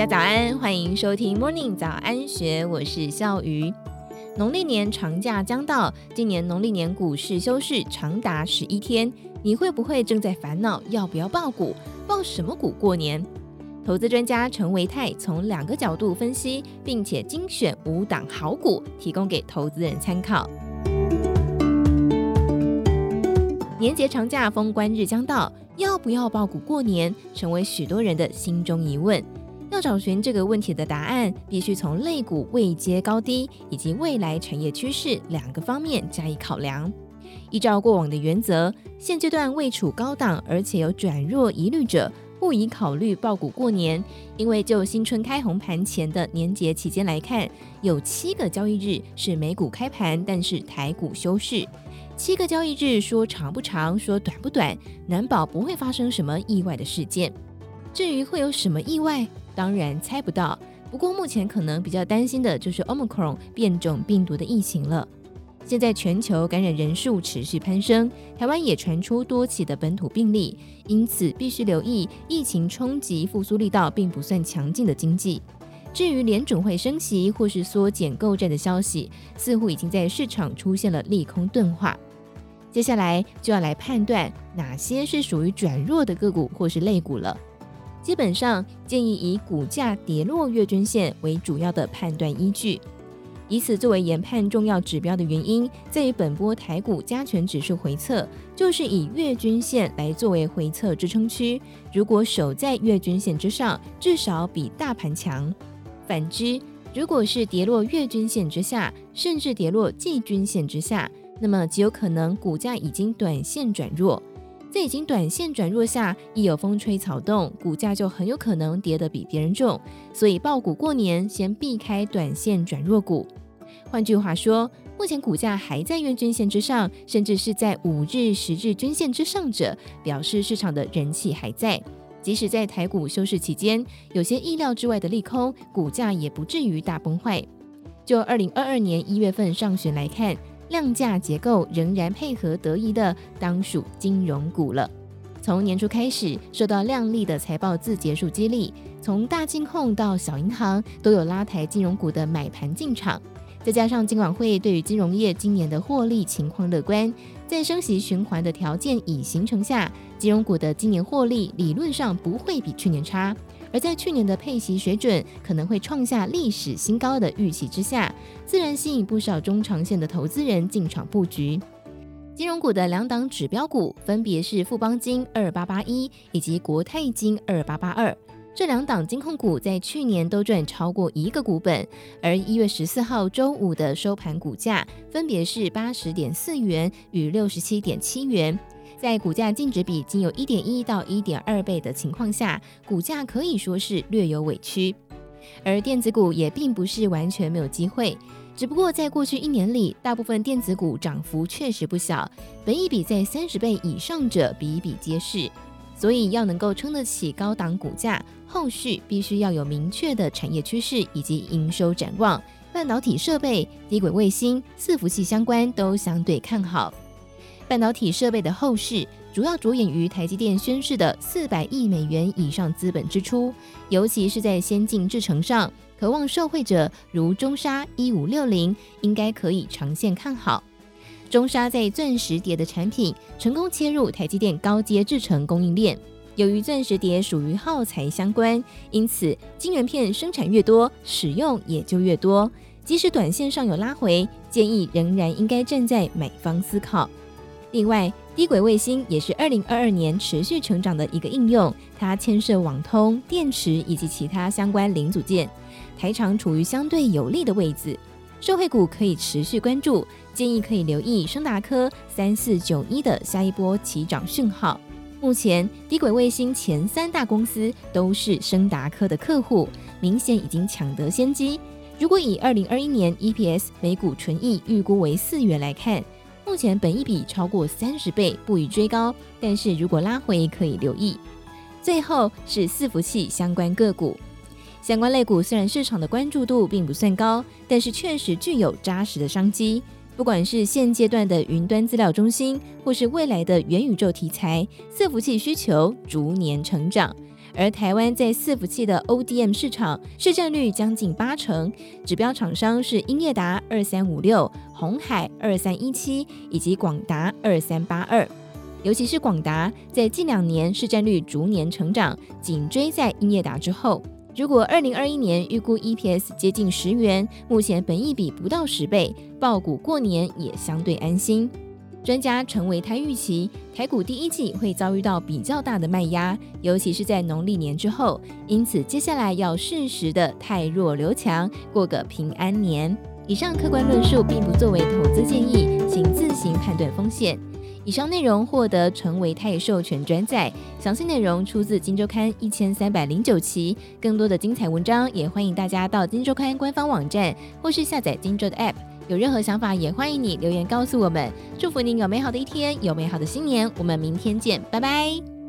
大家早安，欢迎收听 Morning 早安学，我是笑鱼。农历年长假将到，今年农历年股市休市长达十一天，你会不会正在烦恼要不要报股？报什么股过年？投资专家陈维泰从两个角度分析，并且精选五档好股，提供给投资人参考。年节长假封关日将到，要不要报股过年，成为许多人的心中疑问。要找寻这个问题的答案，必须从类股位阶高低以及未来产业趋势两个方面加以考量。依照过往的原则，现阶段位处高档而且有转弱疑虑者，不宜考虑爆股过年。因为就新春开红盘前的年节期间来看，有七个交易日是美股开盘，但是台股休市。七个交易日说长不长，说短不短，难保不会发生什么意外的事件。至于会有什么意外，当然猜不到。不过目前可能比较担心的就是 Omicron 变种病毒的疫情了。现在全球感染人数持续攀升，台湾也传出多起的本土病例，因此必须留意疫情冲击复苏力道并不算强劲的经济。至于联准会升息或是缩减购债的消息，似乎已经在市场出现了利空钝化。接下来就要来判断哪些是属于转弱的个股或是类股了。基本上建议以股价跌落月均线为主要的判断依据，以此作为研判重要指标的原因，在于本波台股加权指数回测，就是以月均线来作为回测支撑区。如果守在月均线之上，至少比大盘强；反之，如果是跌落月均线之下，甚至跌落季均线之下。那么极有可能股价已经短线转弱，在已经短线转弱下，一有风吹草动，股价就很有可能跌得比别人重。所以爆股过年，先避开短线转弱股。换句话说，目前股价还在月均线之上，甚至是在五日、十日均线之上者，表示市场的人气还在。即使在台股休市期间，有些意料之外的利空，股价也不至于大崩坏。就二零二二年一月份上旬来看。量价结构仍然配合得宜的，当属金融股了。从年初开始，受到亮丽的财报自结束激励，从大金控到小银行都有拉抬金融股的买盘进场。再加上金管会对于金融业今年的获利情况乐观，在升息循环的条件已形成下，金融股的今年获利理论上不会比去年差。而在去年的配息水准可能会创下历史新高的预期之下，自然吸引不少中长线的投资人进场布局。金融股的两档指标股分别是富邦金二八八一以及国泰金二八八二，这两档金控股在去年都赚超过一个股本，而一月十四号周五的收盘股价分别是八十点四元与六十七点七元。在股价净值比仅有一点一到一点二倍的情况下，股价可以说是略有委屈。而电子股也并不是完全没有机会，只不过在过去一年里，大部分电子股涨幅确实不小，本益比在三十倍以上者比比皆是。所以要能够撑得起高档股价，后续必须要有明确的产业趋势以及营收展望。半导体设备、低轨卫星、伺服器相关都相对看好。半导体设备的后市主要着眼于台积电宣示的四百亿美元以上资本支出，尤其是在先进制程上，渴望受惠者如中沙一五六零，应该可以长线看好。中沙在钻石碟的产品成功切入台积电高阶制程供应链，由于钻石碟属于耗材相关，因此晶圆片生产越多，使用也就越多。即使短线上有拉回，建议仍然应该站在买方思考。另外，低轨卫星也是二零二二年持续成长的一个应用，它牵涉网通、电池以及其他相关零组件，台厂处于相对有利的位置，受惠股可以持续关注，建议可以留意升达科三四九一的下一波起涨讯号。目前低轨卫星前三大公司都是升达科的客户，明显已经抢得先机。如果以二零二一年 EPS 每股纯益预估为四元来看，目前本一比超过三十倍，不宜追高。但是如果拉回，可以留意。最后是伺服器相关个股，相关类股虽然市场的关注度并不算高，但是确实具有扎实的商机。不管是现阶段的云端资料中心，或是未来的元宇宙题材，伺服器需求逐年成长。而台湾在伺服器的 ODM 市场市占率将近八成，指标厂商是英业达二三五六、鸿海二三一七以及广达二三八二。尤其是广达在近两年市占率逐年成长，紧追在英业达之后。如果二零二一年预估 EPS 接近十元，目前本益比不到十倍，抱股过年也相对安心。专家陈维泰预期，台股第一季会遭遇到比较大的卖压，尤其是在农历年之后，因此接下来要适时的汰弱留强，过个平安年。以上客观论述并不作为投资建议，请自行判断风险。以上内容获得陈维泰授权转载，详细内容出自《金周刊》一千三百零九期。更多的精彩文章，也欢迎大家到《金周刊》官方网站或是下载《金周》的 App。有任何想法，也欢迎你留言告诉我们。祝福您有美好的一天，有美好的新年。我们明天见，拜拜。